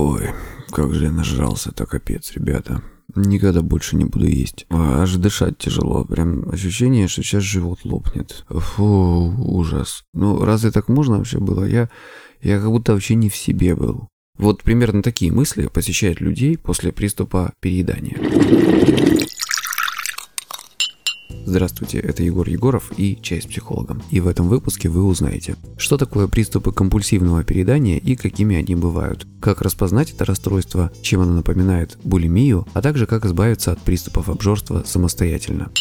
Ой, как же я нажрался-то, капец, ребята. Никогда больше не буду есть. А, аж дышать тяжело. Прям ощущение, что сейчас живот лопнет. Фу, ужас. Ну, разве так можно вообще было? Я, я как будто вообще не в себе был. Вот примерно такие мысли посещают людей после приступа переедания. Здравствуйте, это Егор Егоров и «Чай с психологом». И в этом выпуске вы узнаете, что такое приступы компульсивного переедания и какими они бывают, как распознать это расстройство, чем оно напоминает булимию, а также как избавиться от приступов обжорства самостоятельно.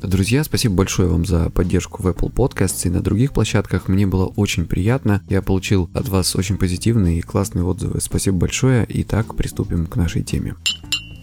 Друзья, спасибо большое вам за поддержку в Apple Podcasts и на других площадках. Мне было очень приятно. Я получил от вас очень позитивные и классные отзывы. Спасибо большое. Итак, приступим к нашей теме.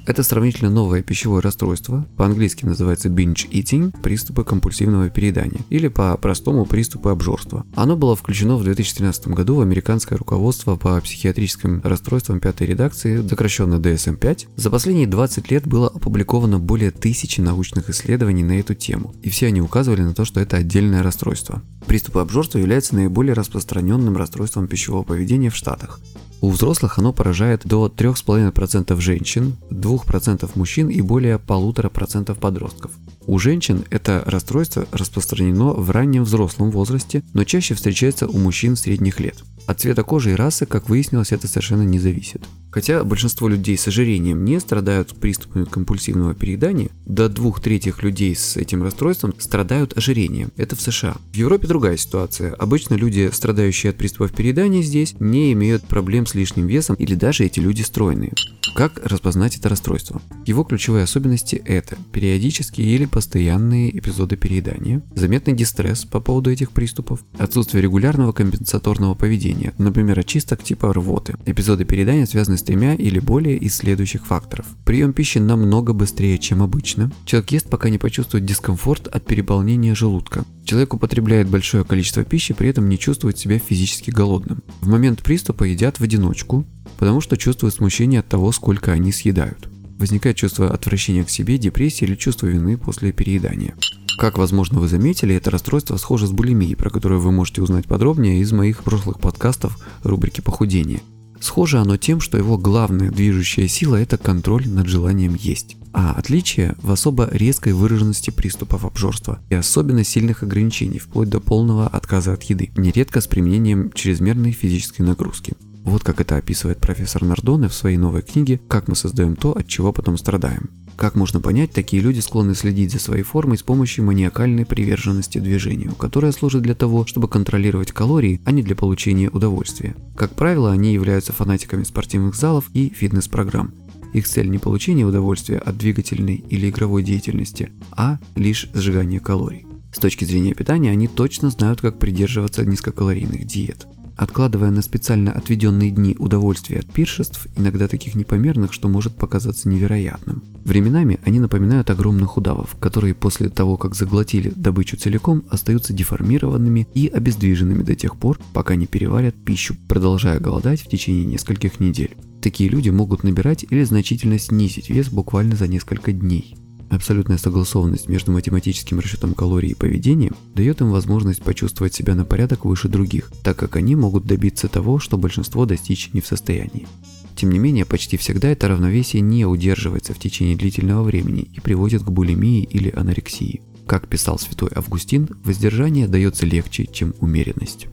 Это сравнительно новое пищевое расстройство, по-английски называется binge eating, приступы компульсивного переедания, или по-простому приступы обжорства. Оно было включено в 2013 году в американское руководство по психиатрическим расстройствам пятой редакции, сокращенно DSM-5. За последние 20 лет было опубликовано более тысячи научных исследований на эту тему, и все они указывали на то, что это отдельное расстройство. Приступы обжорства являются наиболее распространенным расстройством пищевого поведения в Штатах. У взрослых оно поражает до 3,5% женщин, 2% мужчин и более 1,5% подростков. У женщин это расстройство распространено в раннем взрослом возрасте, но чаще встречается у мужчин средних лет. От цвета кожи и расы, как выяснилось, это совершенно не зависит. Хотя большинство людей с ожирением не страдают приступами компульсивного переедания, до двух третьих людей с этим расстройством страдают ожирением. Это в США. В Европе другая ситуация. Обычно люди, страдающие от приступов переедания здесь, не имеют проблем с лишним весом или даже эти люди стройные. Как распознать это расстройство? Его ключевые особенности это периодические или постоянные эпизоды переедания, заметный дистресс по поводу этих приступов, отсутствие регулярного компенсаторного поведения, например, очисток типа рвоты. Эпизоды переедания связаны с тремя или более из следующих факторов. Прием пищи намного быстрее, чем обычно. Человек ест, пока не почувствует дискомфорт от переполнения желудка. Человек употребляет большое количество пищи, при этом не чувствует себя физически голодным. В момент приступа едят в одиночку, потому что чувствуют смущение от того, сколько они съедают. Возникает чувство отвращения к себе, депрессия или чувство вины после переедания. Как, возможно, вы заметили, это расстройство схоже с булимией, про которое вы можете узнать подробнее из моих прошлых подкастов рубрики «Похудение». Схоже оно тем, что его главная движущая сила – это контроль над желанием есть. А отличие в особо резкой выраженности приступов обжорства и особенно сильных ограничений, вплоть до полного отказа от еды, нередко с применением чрезмерной физической нагрузки. Вот как это описывает профессор Нардоне в своей новой книге «Как мы создаем то, от чего потом страдаем». Как можно понять, такие люди склонны следить за своей формой с помощью маниакальной приверженности движению, которая служит для того, чтобы контролировать калории, а не для получения удовольствия. Как правило, они являются фанатиками спортивных залов и фитнес-программ. Их цель не получение удовольствия от двигательной или игровой деятельности, а лишь сжигание калорий. С точки зрения питания они точно знают, как придерживаться низкокалорийных диет откладывая на специально отведенные дни удовольствия от пиршеств, иногда таких непомерных, что может показаться невероятным. Временами они напоминают огромных удавов, которые после того, как заглотили добычу целиком, остаются деформированными и обездвиженными до тех пор, пока не переварят пищу, продолжая голодать в течение нескольких недель. Такие люди могут набирать или значительно снизить вес буквально за несколько дней. Абсолютная согласованность между математическим расчетом калорий и поведением дает им возможность почувствовать себя на порядок выше других, так как они могут добиться того, что большинство достичь не в состоянии. Тем не менее, почти всегда это равновесие не удерживается в течение длительного времени и приводит к булимии или анорексии. Как писал святой Августин, воздержание дается легче, чем умеренность.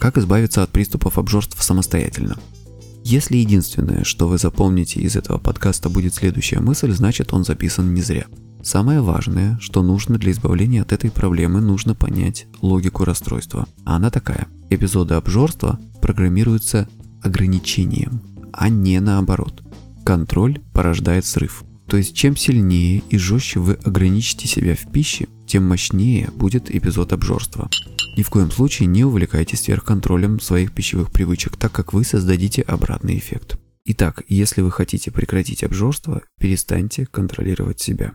Как избавиться от приступов обжорств самостоятельно? Если единственное, что вы запомните из этого подкаста будет следующая мысль, значит он записан не зря. Самое важное, что нужно для избавления от этой проблемы, нужно понять логику расстройства. А она такая. Эпизоды обжорства программируются ограничением, а не наоборот. Контроль порождает срыв. То есть чем сильнее и жестче вы ограничите себя в пище, тем мощнее будет эпизод обжорства. Ни в коем случае не увлекайтесь сверхконтролем своих пищевых привычек, так как вы создадите обратный эффект. Итак, если вы хотите прекратить обжорство, перестаньте контролировать себя.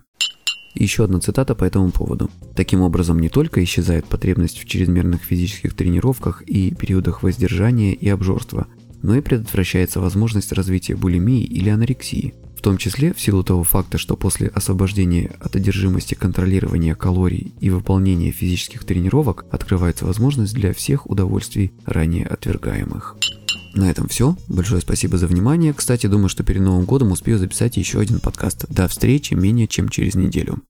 еще одна цитата по этому поводу. Таким образом, не только исчезает потребность в чрезмерных физических тренировках и периодах воздержания и обжорства, но и предотвращается возможность развития булимии или анорексии. Том числе в силу того факта, что после освобождения от одержимости контролирования калорий и выполнения физических тренировок открывается возможность для всех удовольствий, ранее отвергаемых. На этом все. Большое спасибо за внимание. Кстати, думаю, что перед Новым годом успею записать еще один подкаст. До встречи менее чем через неделю.